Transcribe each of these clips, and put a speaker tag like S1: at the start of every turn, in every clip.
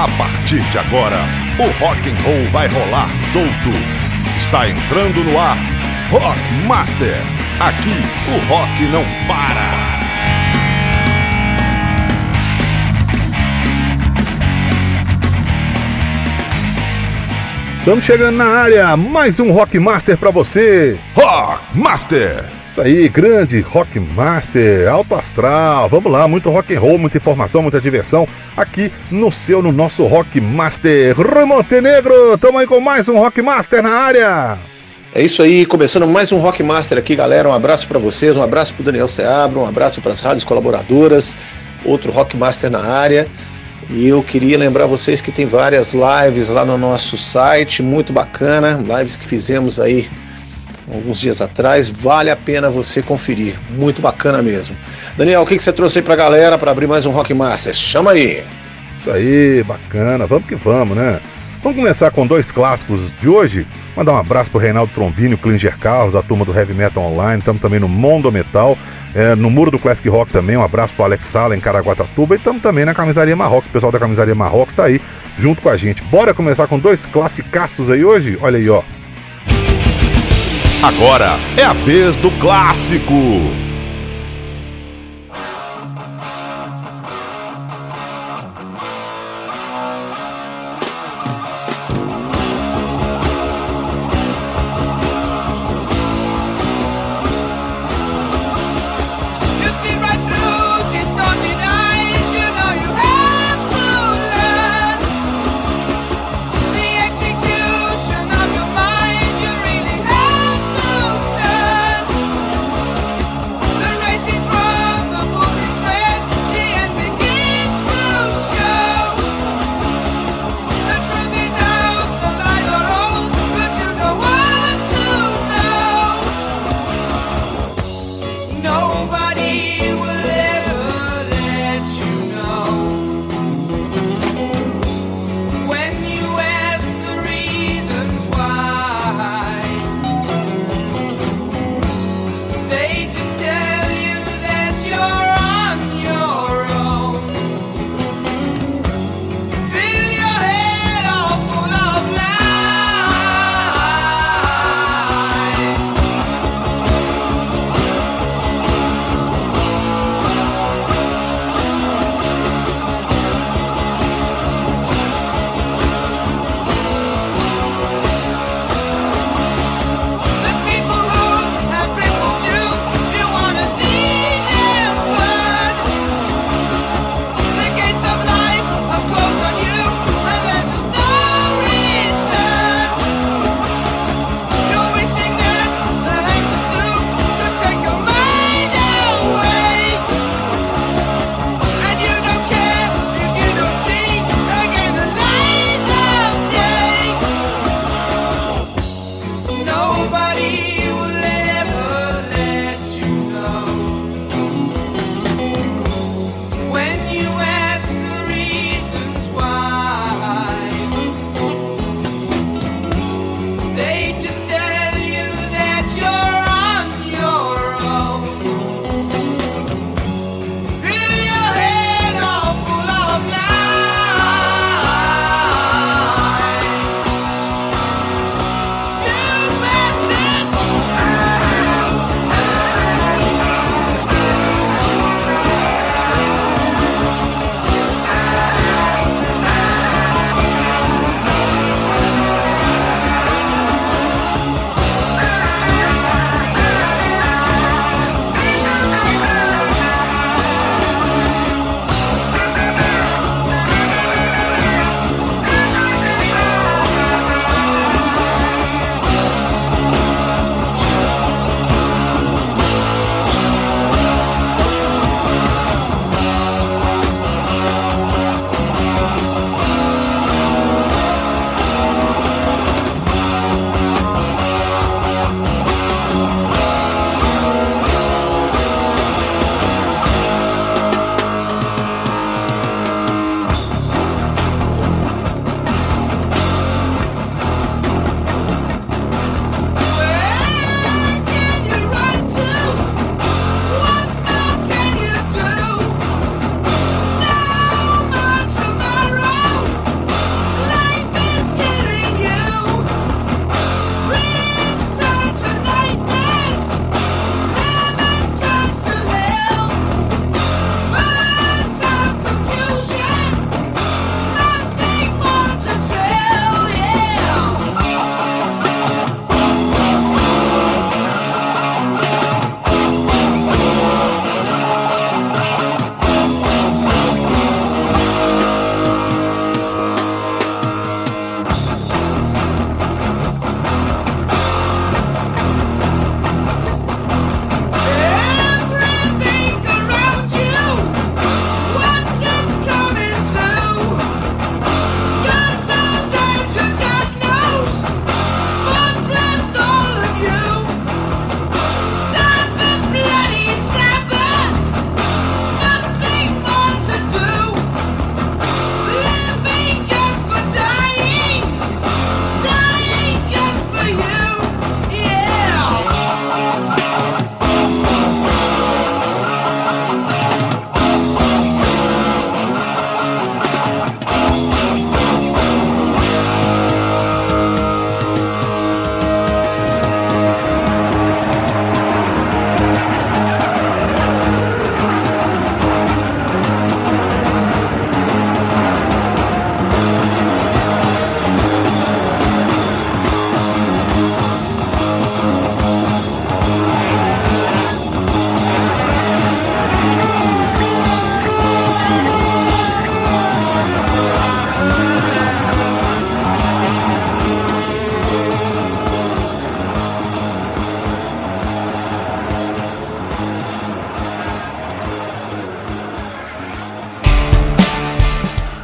S1: A partir de agora, o rock and roll vai rolar solto. Está entrando no ar, Rock Master. Aqui o rock não para. Estamos chegando na área, mais um Rock Master para você. Rock Master. Isso aí, grande Rock Master, alto astral. Vamos lá, muito rock and roll, muita informação, muita diversão aqui no seu, no nosso Rock Master. Rui Montenegro, estamos aí com mais um Rock Master na área.
S2: É isso aí, começando mais um Rock Master aqui, galera. Um abraço para vocês, um abraço para Daniel Seabra, um abraço para as rádios colaboradoras, outro Rock Master na área. E eu queria lembrar vocês que tem várias lives lá no nosso site, muito bacana, lives que fizemos aí alguns dias atrás, vale a pena você conferir, muito bacana mesmo. Daniel, o que, que você trouxe aí pra galera para abrir mais um Rock Master? Chama aí!
S1: Isso aí, bacana, vamos que vamos, né? Vamos começar com dois clássicos de hoje. Mandar um abraço pro Reinaldo Trombini, o Klinger Carlos, a turma do Heavy Metal Online, estamos também no Mondo Metal. É, no Muro do Classic Rock também, um abraço pro Alex Sala em Caraguatatuba e estamos também na Camisaria Marrocos, o pessoal da Camisaria Marrocos está aí junto com a gente. Bora começar com dois classicaços aí hoje? Olha aí, ó. Agora é a vez do clássico.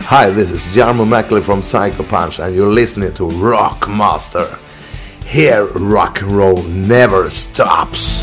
S3: Hi, this is Jarmo Mackley from Psycho Punch, and you're listening to Rock Master. Here, rock and roll never stops.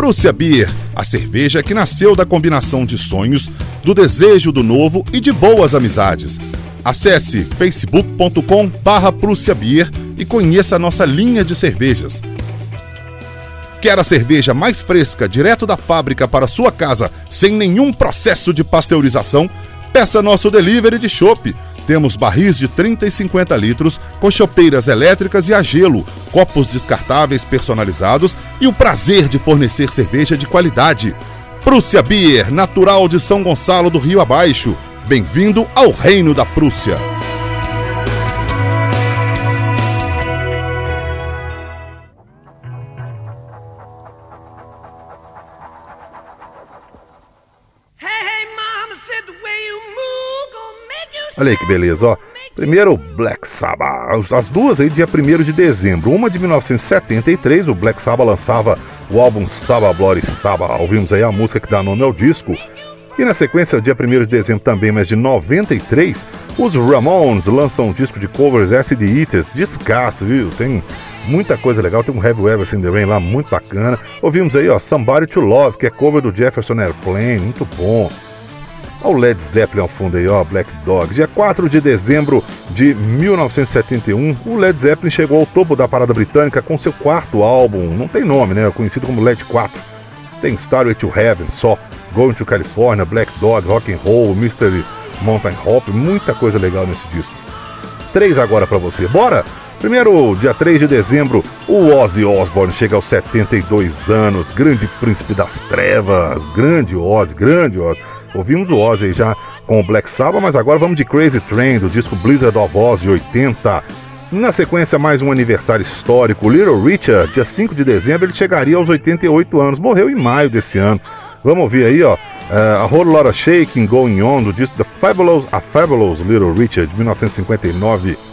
S1: Prússia Beer, a cerveja que nasceu da combinação de sonhos, do desejo do novo e de boas amizades. Acesse facebook.com barra Beer e conheça a nossa linha de cervejas. Quer a cerveja mais fresca direto da fábrica para sua casa, sem nenhum processo de pasteurização? Peça nosso delivery de chopp temos barris de 30 e 50 litros, com chopeiras elétricas e a gelo, copos descartáveis personalizados e o prazer de fornecer cerveja de qualidade. Prússia Beer, natural de São Gonçalo do Rio Abaixo. Bem-vindo ao Reino da Prússia. Olha aí que beleza, ó. Primeiro, Black Sabbath. As duas aí, dia 1 de dezembro. Uma de 1973, o Black Sabbath lançava o álbum Sabbath Bloody Sabbath. Ouvimos aí a música que dá nome ao disco. E na sequência, dia 1 de dezembro também, mas de 93, os Ramones lançam um disco de covers Acid Eaters, descasso, viu? Tem muita coisa legal, tem um You Ever Seen The Rain lá, muito bacana. Ouvimos aí, ó, Somebody To Love, que é cover do Jefferson Airplane, muito bom. Olha o Led Zeppelin ao fundo aí, ó, Black Dog. Dia 4 de dezembro de 1971, o Led Zeppelin chegou ao topo da parada britânica com seu quarto álbum, não tem nome, né? Conhecido como Led 4. Tem Starway to Heaven, só Going to California, Black Dog, Rock and Roll, Mystery Mountain Hop, muita coisa legal nesse disco. Três agora para você. Bora? Primeiro, dia 3 de dezembro, o Ozzy Osbourne chega aos 72 anos, grande príncipe das trevas, grande Ozzy, grande Ozzy. Ouvimos o Ozzy já com o Black Sabbath, mas agora vamos de Crazy Train, do disco Blizzard of Oz de 80. Na sequência, mais um aniversário histórico. Little Richard, dia 5 de dezembro, ele chegaria aos 88 anos. Morreu em maio desse ano. Wamos ouvir aí, ó. Uh, a Whole Lotta Shaking Going On, do disco The Fabulous, A Fabulous Little Richard, de 1959.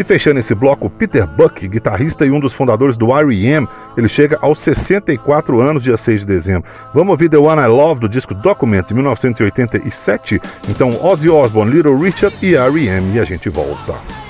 S4: E fechando esse bloco, Peter Buck, guitarrista e um dos fundadores do R.E.M., ele chega aos 64 anos, dia 6 de dezembro. Vamos ouvir The One I Love do disco Document, de 1987? Então, Ozzy Osbourne, Little Richard e R.E.M. e a gente volta.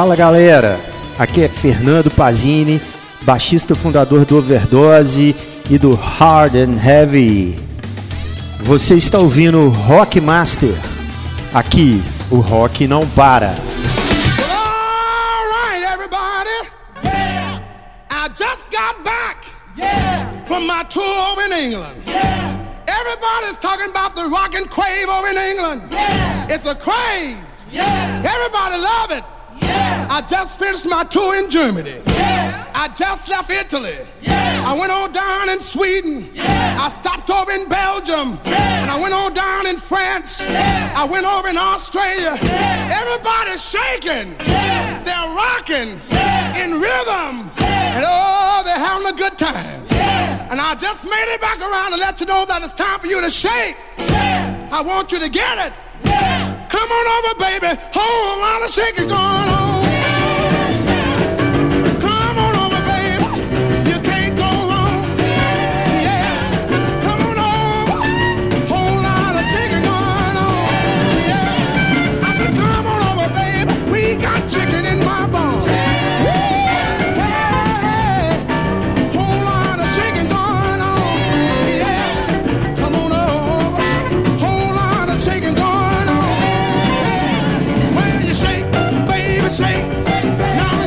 S5: Fala galera, Aqui é Fernando Pazini, baixista fundador do Overdose e do Hard and Heavy. Você está ouvindo Rock Master. Aqui o rock não para.
S6: from my tour over in England. Yeah. Everybody's talking about the rock and crave over in England. Yeah. It's a crave. Yeah. Everybody love it. Yeah. I just finished my tour in Germany. Yeah. I just left Italy. Yeah. I went on down in Sweden. Yeah. I stopped over in Belgium. Yeah. And I went on down in France. Yeah. I went over in Australia. Yeah. Everybody's shaking. Yeah. They're rocking yeah. in rhythm. Yeah. And oh, they're having a good time. And I just made it back around to let you know that it's time for you to shake. Yeah. I want you to get it. Yeah. Come on over, baby. Whole lot of shaking going on.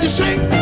S4: Oi a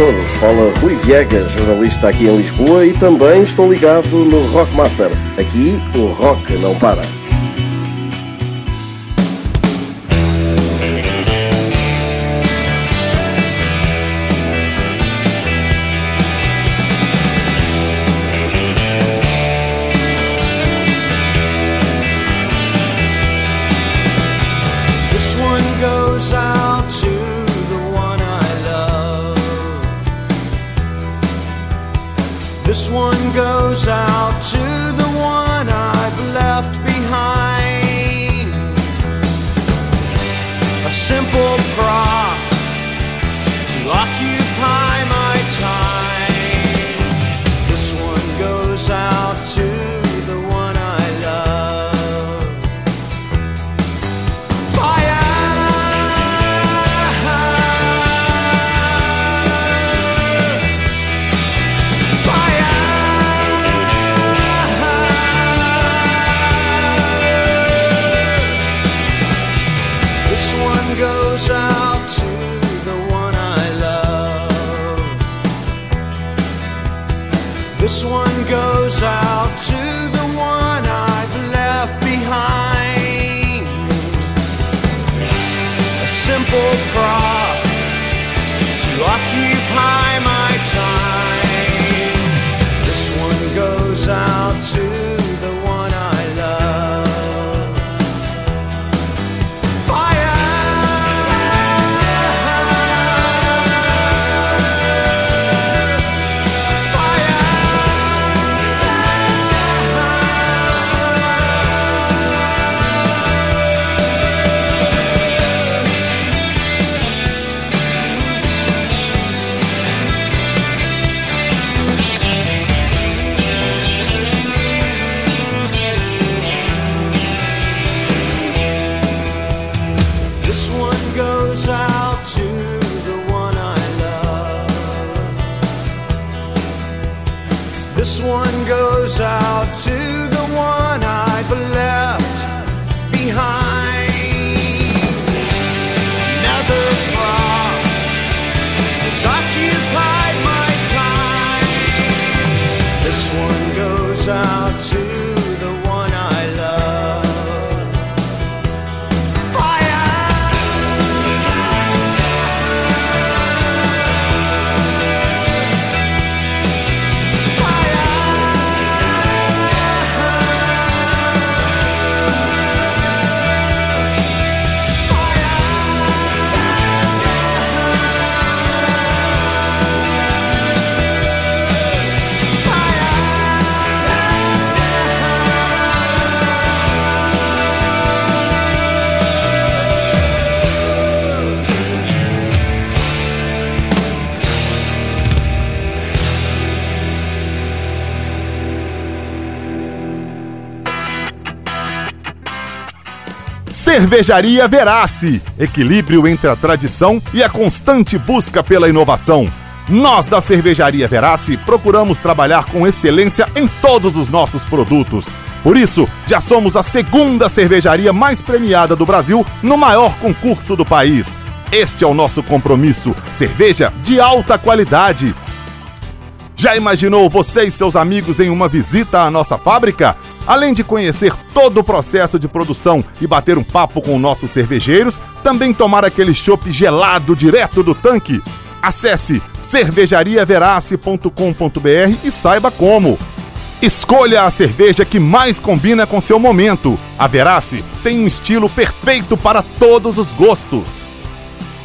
S4: todos, fala Rui Viegas, jornalista aqui em Lisboa e também estou ligado no Rockmaster. Aqui o rock não para. This one goes out to the one I've left behind. A simple cry.
S1: Cervejaria Verace equilíbrio entre a tradição e a constante busca pela inovação. Nós da Cervejaria Verace procuramos trabalhar com excelência em todos os nossos produtos. Por isso, já somos a segunda cervejaria mais premiada do Brasil no maior concurso do país. Este é o nosso compromisso: cerveja de alta qualidade. Já imaginou você e seus amigos em uma visita à nossa fábrica? Além de conhecer todo o processo de produção e bater um papo com nossos cervejeiros, também tomar aquele chopp gelado direto do tanque. Acesse cervejariaverace.com.br e saiba como. Escolha a cerveja que mais combina com seu momento. A Verace tem um estilo perfeito para todos os gostos.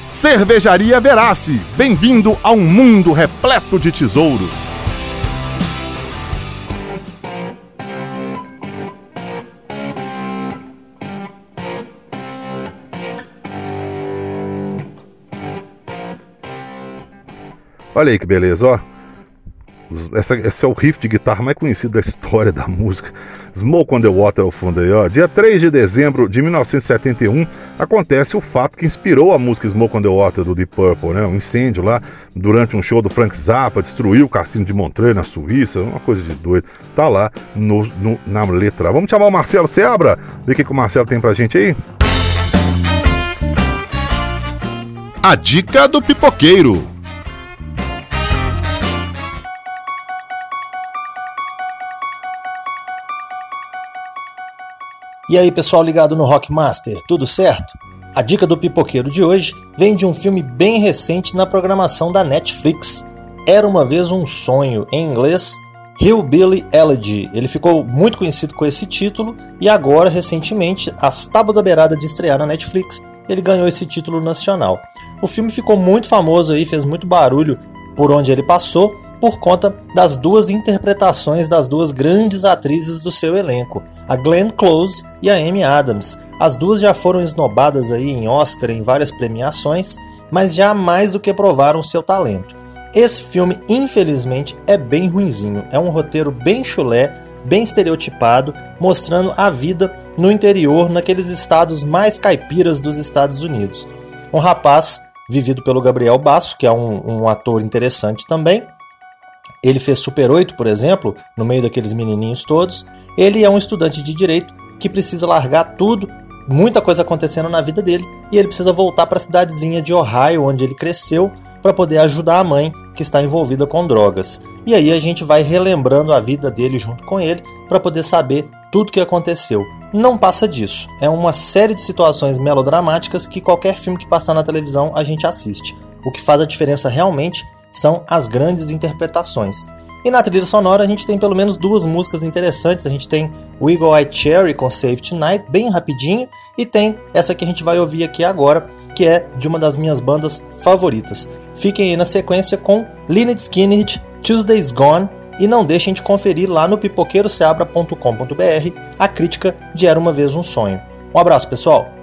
S1: Cervejaria Verace, bem-vindo a um mundo repleto de tesouros. Olha aí que beleza, ó. Essa, esse é o riff de guitarra mais conhecido da história da música. Smoke on the Water ao fundo aí, ó. Dia 3 de dezembro de 1971 acontece o fato que inspirou a música Smoke on the Water do Deep Purple, né? Um incêndio lá durante um show do Frank Zappa, destruiu o cassino de Montreux na Suíça, uma coisa de doido. Tá lá no, no, na letra. Vamos chamar o Marcelo Seabra, ver o que, que o Marcelo tem pra gente aí? A dica do pipoqueiro.
S7: E aí, pessoal ligado no Rockmaster, tudo certo? A dica do pipoqueiro de hoje vem de um filme bem recente na programação da Netflix. Era uma vez um sonho, em inglês, Hillbilly Elegy. Ele ficou muito conhecido com esse título e agora, recentemente, às tábuas da beirada de estrear na Netflix, ele ganhou esse título nacional. O filme ficou muito famoso aí, fez muito barulho por onde ele passou por conta das duas interpretações das duas grandes atrizes do seu elenco, a Glenn Close e a Amy Adams. As duas já foram esnobadas aí em Oscar em várias premiações, mas já mais do que provaram seu talento. Esse filme, infelizmente, é bem ruinzinho. É um roteiro bem chulé, bem estereotipado, mostrando a vida no interior, naqueles estados mais caipiras dos Estados Unidos. Um rapaz vivido pelo Gabriel Basso, que é um, um ator interessante também, ele fez Super 8, por exemplo, no meio daqueles menininhos todos. Ele é um estudante de direito que precisa largar tudo, muita coisa acontecendo na vida dele, e ele precisa voltar para a cidadezinha de Ohio, onde ele cresceu, para poder ajudar a mãe que está envolvida com drogas. E aí a gente vai relembrando a vida dele junto com ele para poder saber tudo o que aconteceu. Não passa disso. É uma série de situações melodramáticas que qualquer filme que passar na televisão a gente assiste. O que faz a diferença realmente são as grandes interpretações. E na trilha sonora a gente tem pelo menos duas músicas interessantes. A gente tem o Eagle Eye Cherry com Save Tonight, bem rapidinho, e tem essa que a gente vai ouvir aqui agora, que é de uma das minhas bandas favoritas. Fiquem aí na sequência com Lynyrd Skynyrd, Tuesday's Gone, e não deixem de conferir lá no pipoqueiroceabra.com.br a crítica de Era Uma Vez Um Sonho. Um abraço, pessoal!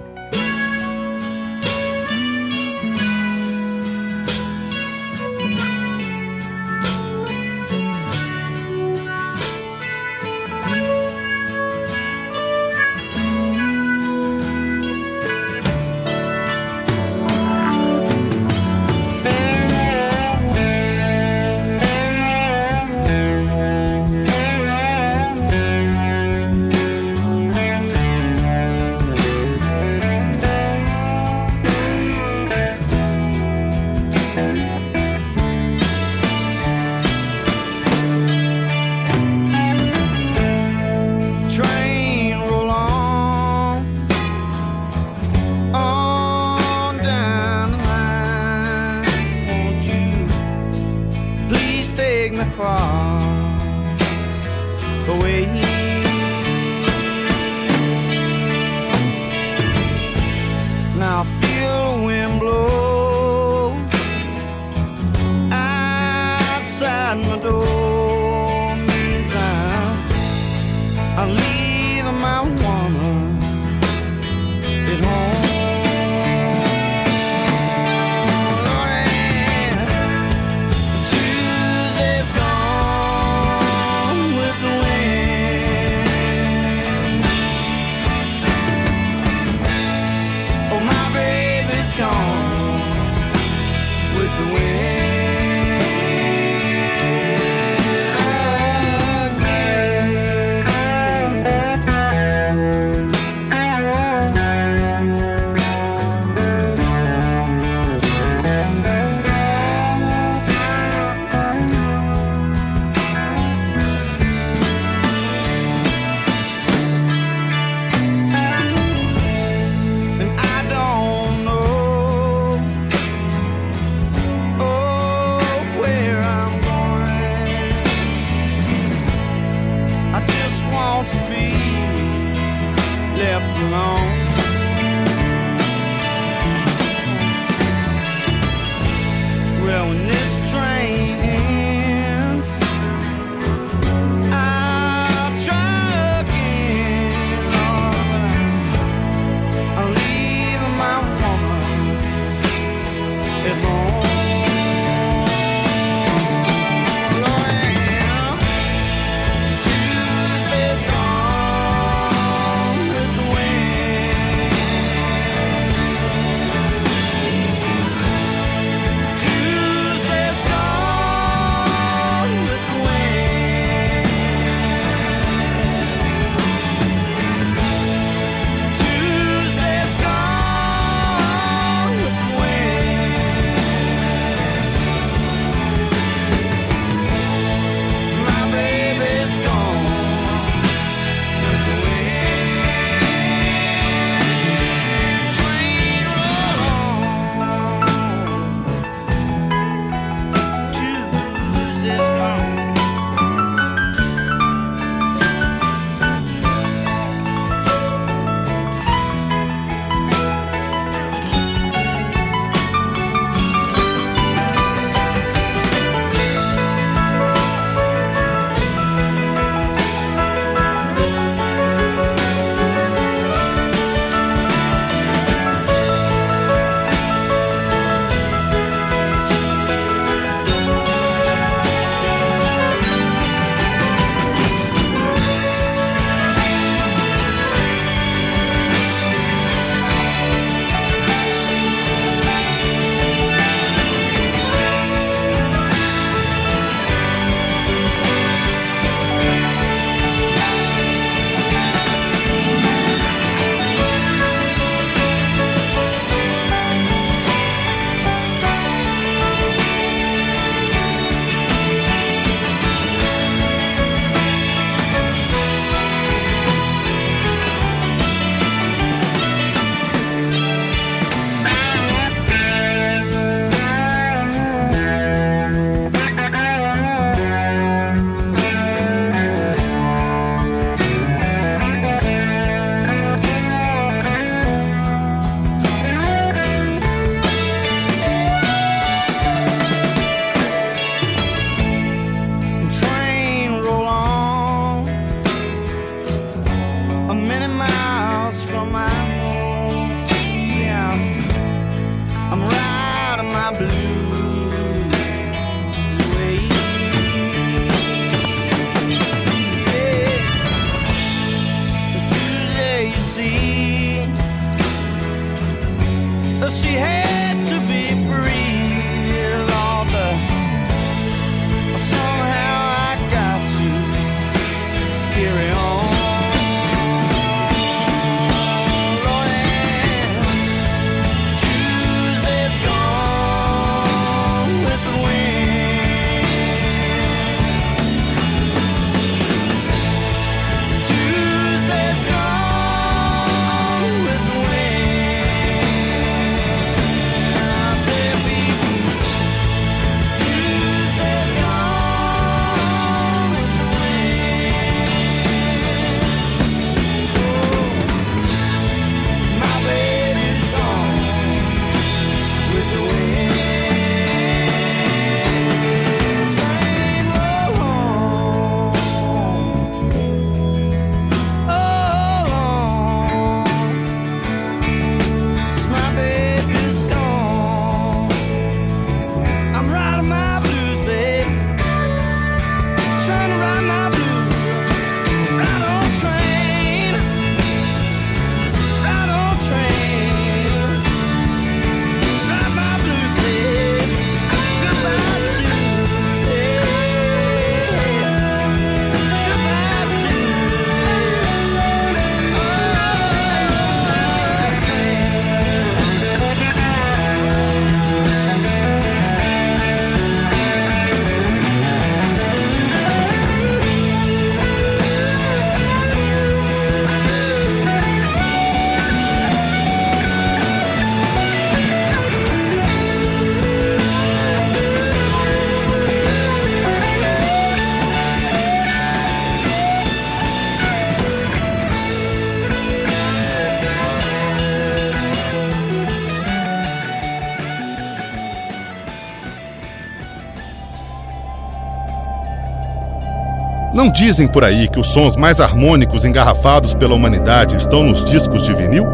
S1: Dizem por aí que os sons mais harmônicos engarrafados pela humanidade estão nos discos de vinil?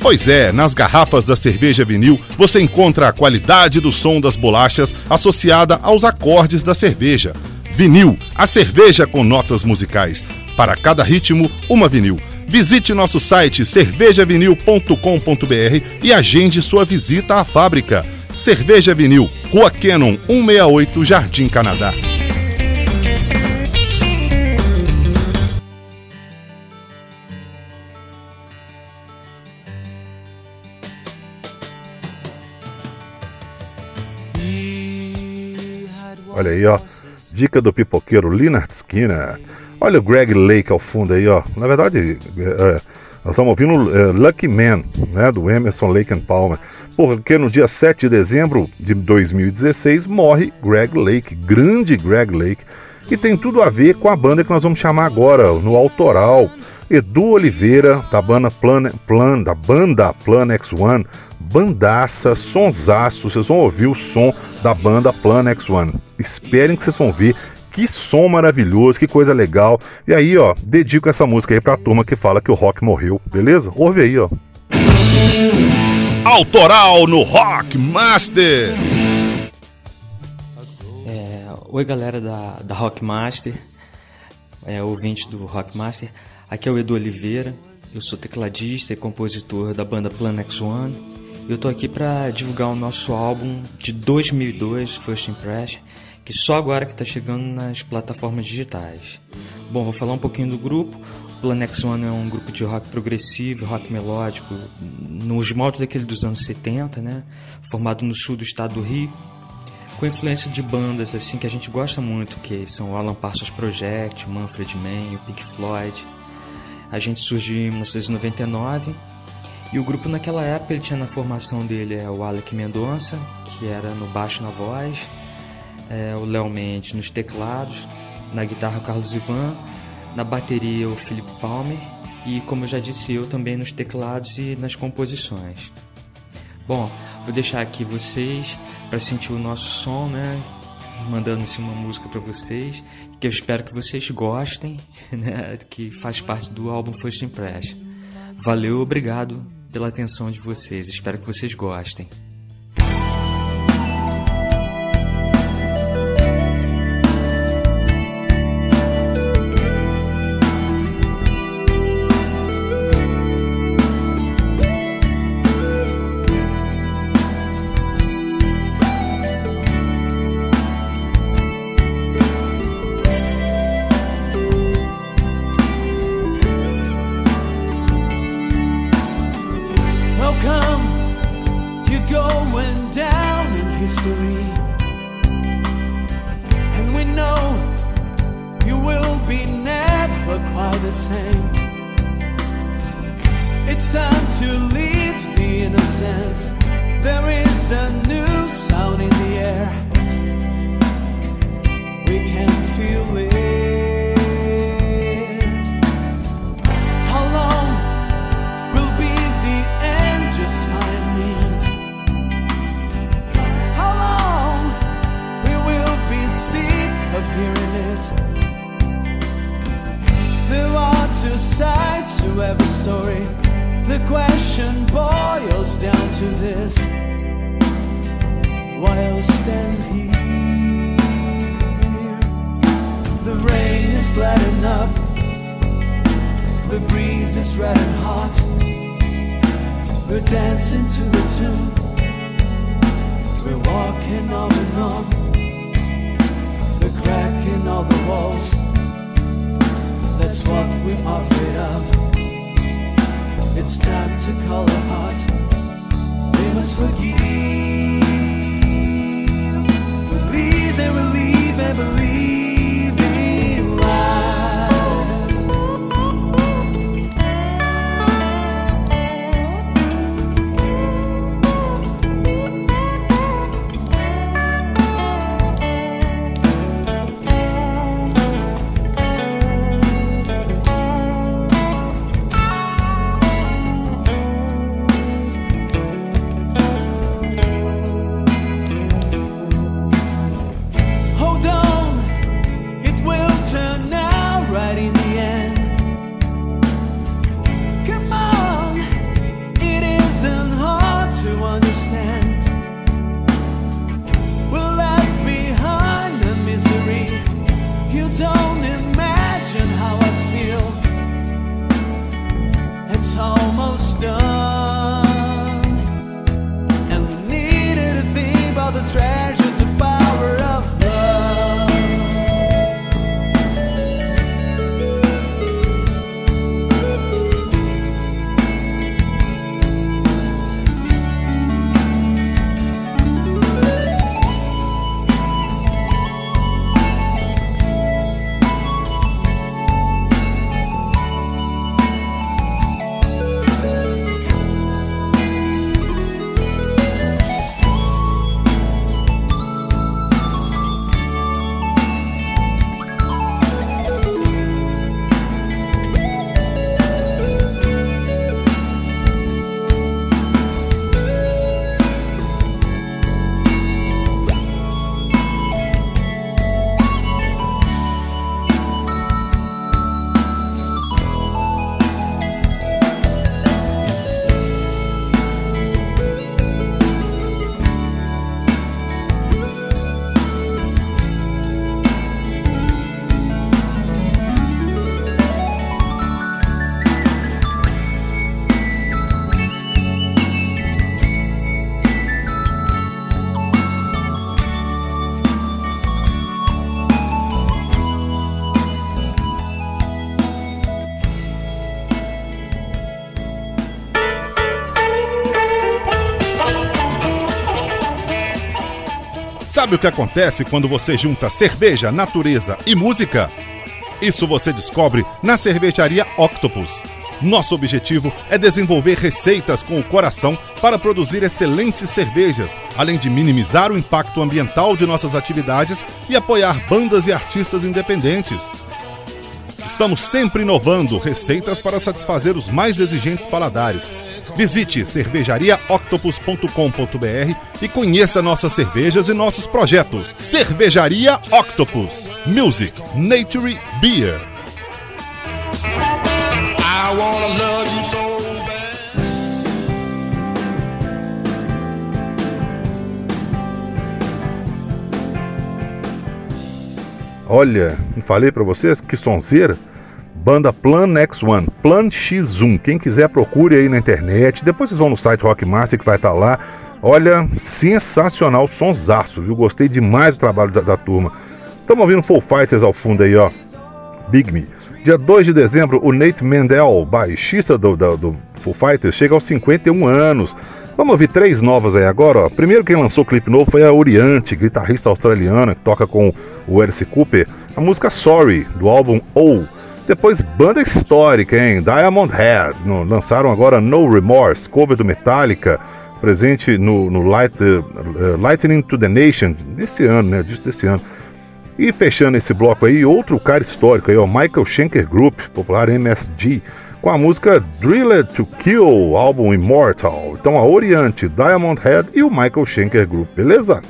S1: Pois é, nas garrafas da cerveja vinil você encontra a qualidade do som das bolachas associada aos acordes da cerveja. Vinil, a cerveja com notas musicais. Para cada ritmo, uma vinil. Visite nosso site cervejavinil.com.br e agende sua visita à fábrica. Cerveja Vinil, Rua Cannon 168, Jardim Canadá. Olha aí, ó. Dica do pipoqueiro Leonard Skinner. Olha o Greg Lake ao fundo aí, ó. Na verdade, é, é, nós estamos ouvindo é, Lucky Man, né? Do Emerson Lake and Palmer. Porque no dia 7 de dezembro de 2016 morre Greg Lake, grande Greg Lake, que tem tudo a ver com a banda que nós vamos chamar agora, no autoral. Edu Oliveira, da banda Plan, Plan da banda Plan X1, bandaça, sonsaço, vocês vão ouvir o som da banda Plan X1. Esperem que vocês vão ver que som maravilhoso, que coisa legal. E aí, ó, dedico essa música aí pra turma que fala que o rock morreu, beleza? Ouve aí, ó. Autoral no Rock Master.
S8: É, oi galera da, da Rockmaster, é, ouvinte do Rockmaster. Aqui é o Edu Oliveira, eu sou tecladista e compositor da banda Planex One. E eu tô aqui para divulgar o nosso álbum de 2002, First Impression, que só agora que tá chegando nas plataformas digitais. Bom, vou falar um pouquinho do grupo. O Planex One é um grupo de rock progressivo, rock melódico, nos moldes daquele dos anos 70, né? Formado no sul do estado do Rio com influência de bandas assim que a gente gosta muito, que são o Alan Parsons Project, o Manfred Mann, o Pink Floyd. A gente surgiu em 1999 e o grupo naquela época ele tinha na formação dele é, o Alec Mendonça, que era no baixo na voz, é, o Léo Mendes nos teclados, na guitarra o Carlos Ivan, na bateria o Felipe Palmer e como eu já disse eu também nos teclados e nas composições. Bom, vou deixar aqui vocês para sentir o nosso som, né? Mandando assim, uma música para vocês, que eu espero que vocês gostem, né? Que faz parte do álbum First Impression. Valeu, obrigado pela atenção de vocês. Espero que vocês gostem.
S9: Hot. We're dancing to the tune. We're walking on and on. We're cracking all the walls. That's what we're afraid of. It's time to call a heart. We must forgive. Release and relieve and believe
S1: Sabe o que acontece quando você junta cerveja, natureza e música? Isso você descobre na cervejaria Octopus. Nosso objetivo é desenvolver receitas com o coração para produzir excelentes cervejas, além de minimizar o impacto ambiental de nossas atividades e apoiar bandas e artistas independentes. Estamos sempre inovando receitas para satisfazer os mais exigentes paladares. Visite cervejariaoctopus.com.br e conheça nossas cervejas e nossos projetos. Cervejaria Octopus. Music, Nature, Beer. I wanna love you so Olha, não falei para vocês que sonzeira? Banda Plan X1, Plan X1. Quem quiser procure aí na internet. Depois vocês vão no site Rockmaster que vai estar tá lá. Olha, sensacional sonsaço, viu? Gostei demais do trabalho da, da turma. Estamos ouvindo Full Fighters ao fundo aí, ó. Big Me. Dia 2 de dezembro, o Nate Mendel, baixista do, do, do Full Fighters, chega aos 51 anos. Vamos ouvir três novas aí agora, ó. Primeiro quem lançou o clipe novo foi a Oriante, guitarrista australiana, que toca com o Alice Cooper. A música Sorry, do álbum O. Depois, banda histórica, hein? Diamond Head. No, lançaram agora No Remorse, cover do Metallica, presente no, no Light, uh, Lightning to the Nation, desse ano, né? Disso desse ano. E fechando esse bloco aí, outro cara histórico aí, ó, Michael Schenker Group, popular MSG com a música Drilled to Kill, álbum Immortal. Então a Oriente, Diamond Head e o Michael Schenker Group, beleza?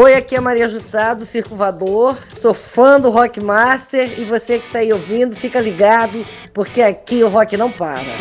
S10: Oi, aqui é Maria Circo Voador. Sou fã do Rock Master e você que está aí ouvindo, fica ligado, porque aqui o rock não para.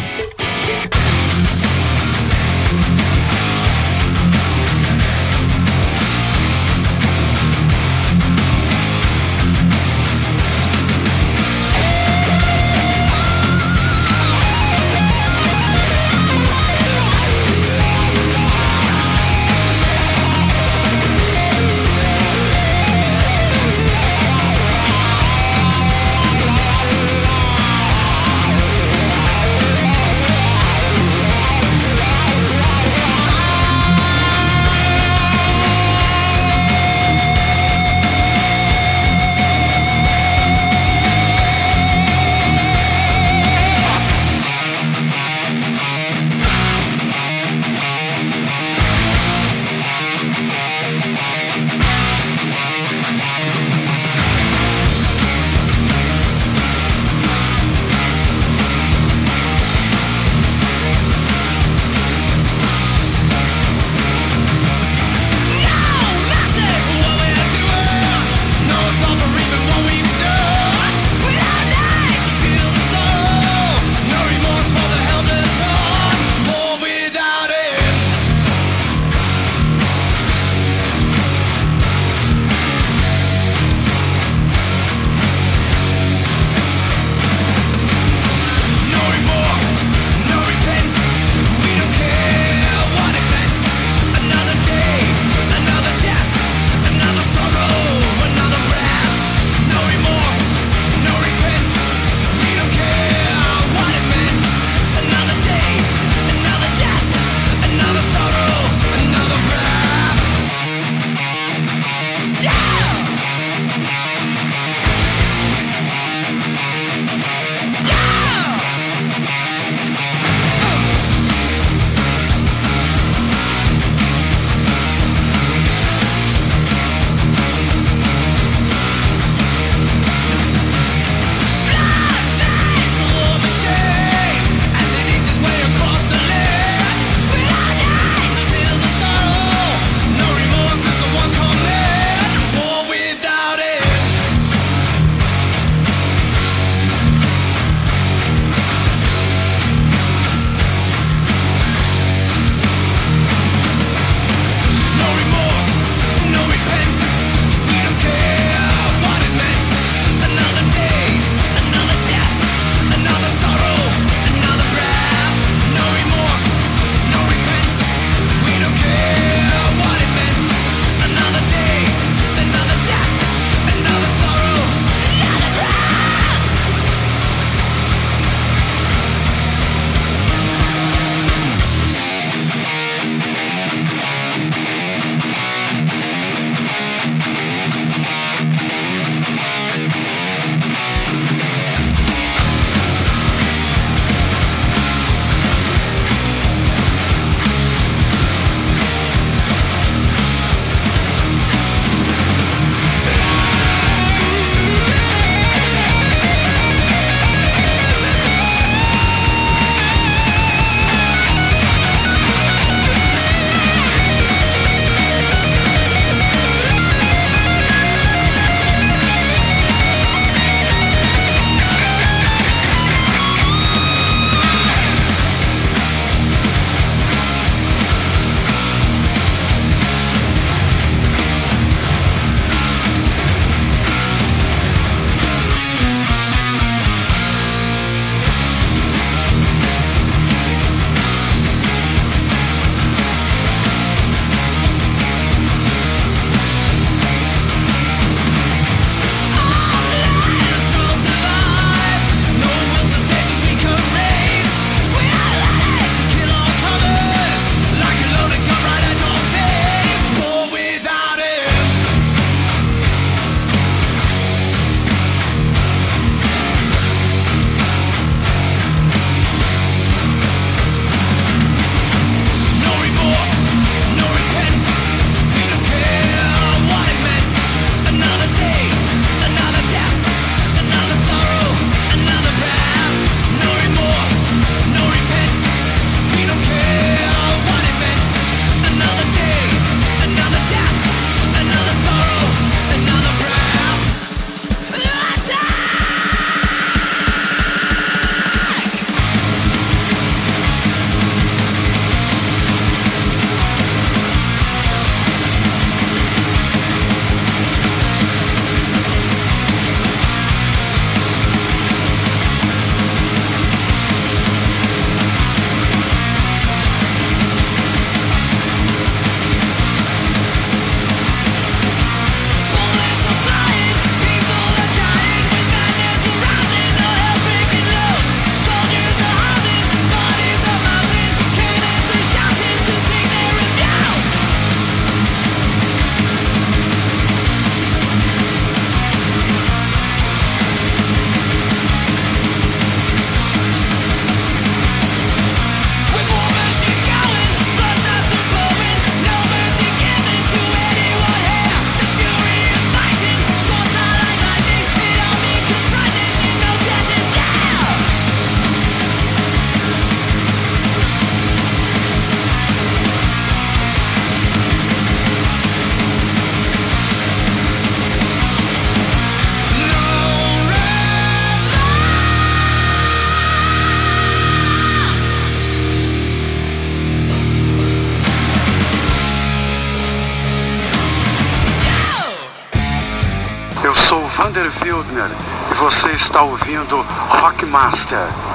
S11: Rockmaster.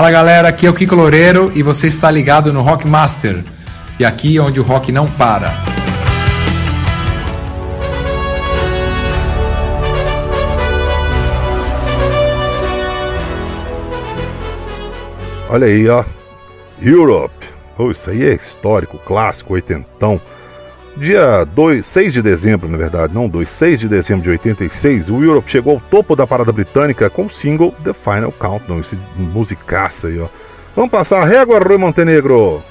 S12: Fala galera, aqui é o Kiko Loureiro e você está ligado no Rock Master. E aqui é onde o rock não para.
S1: Olha aí, ó. Europe. Oh, isso aí é histórico, clássico, oitentão. Dia 2, 6 de dezembro, na verdade, não 2, 6 de dezembro de 86, o Europe chegou ao topo da parada britânica com o single The Final Countdown, esse musicaça aí, ó. Vamos passar a régua, Rui Montenegro.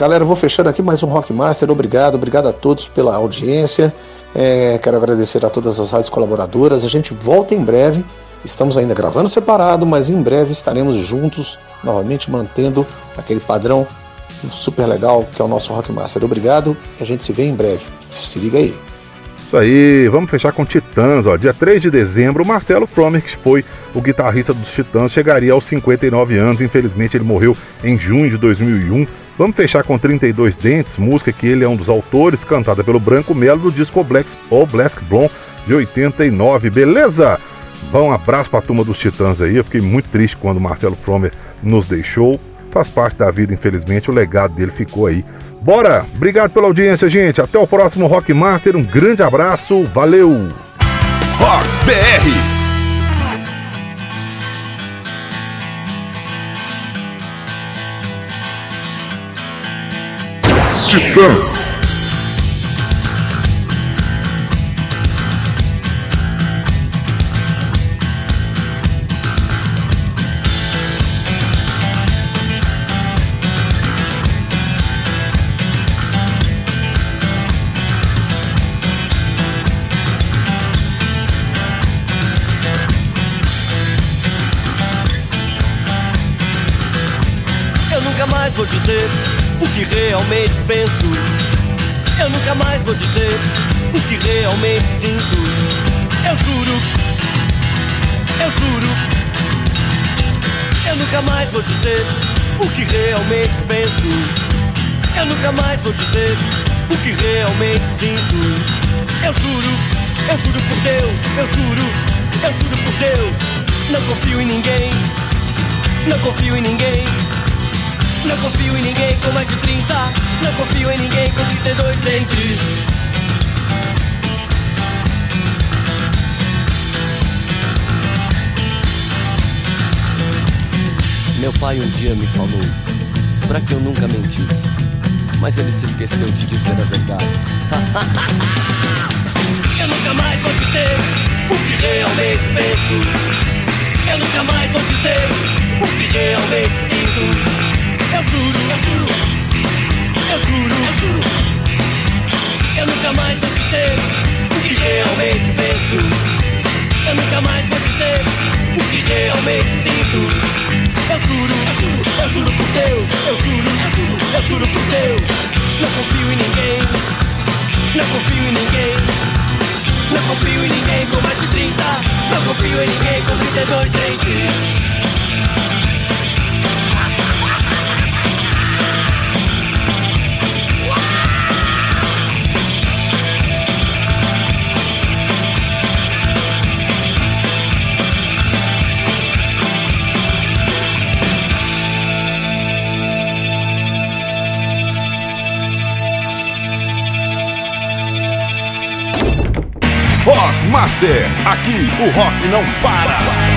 S2: Galera, vou fechando aqui mais um Rock Master. Obrigado, obrigado a todos pela audiência. É, quero agradecer a todas as rádios colaboradoras. A gente volta em breve. Estamos ainda gravando separado, mas em breve estaremos juntos, novamente mantendo aquele padrão super legal que é o nosso Rock Master. Obrigado a gente se vê em breve. Se liga aí.
S1: Isso aí, vamos fechar com Titãs, ó. Dia 3 de dezembro, Marcelo Fromer, que foi o guitarrista dos Titãs, chegaria aos 59 anos. Infelizmente, ele morreu em junho de 2001. Vamos fechar com 32 Dentes, música que ele é um dos autores, cantada pelo Branco Melo do disco Black, O Black Blonde de 89, beleza? Bom, abraço pra turma dos Titãs aí. Eu fiquei muito triste quando o Marcelo Fromer nos deixou. Faz parte da vida, infelizmente, o legado dele ficou aí. Bora! Obrigado pela audiência, gente. Até o próximo Rock Master. Um grande abraço. Valeu!
S13: Rock BR Titãs.
S14: Dizer o que realmente penso. Eu nunca mais vou dizer o que realmente sinto. Eu juro, eu juro. Eu nunca mais vou dizer o que realmente penso. Eu nunca mais vou dizer o que realmente sinto. Eu juro, eu juro por Deus, eu juro, eu juro por Deus. Não confio em ninguém, não confio em ninguém. Não confio em ninguém com mais de 30 Não confio em ninguém com 32 dentes. Meu pai um dia me falou Pra que eu nunca mentisse Mas ele se esqueceu de dizer a verdade. Eu nunca mais vou dizer O que realmente penso. Eu nunca mais vou dizer O que realmente sinto eu juro, eu juro, eu juro, eu juro. Eu nunca mais vou dizer o que realmente penso. Eu nunca mais vou dizer o que realmente sinto. Eu juro, eu juro, eu juro por Deus. Eu juro, eu juro, eu juro por Deus. Não confio em ninguém. Não confio em ninguém. Não confio em ninguém com mais de 30. Não confio em ninguém com 32,
S13: 30. Master. Aqui o rock não para.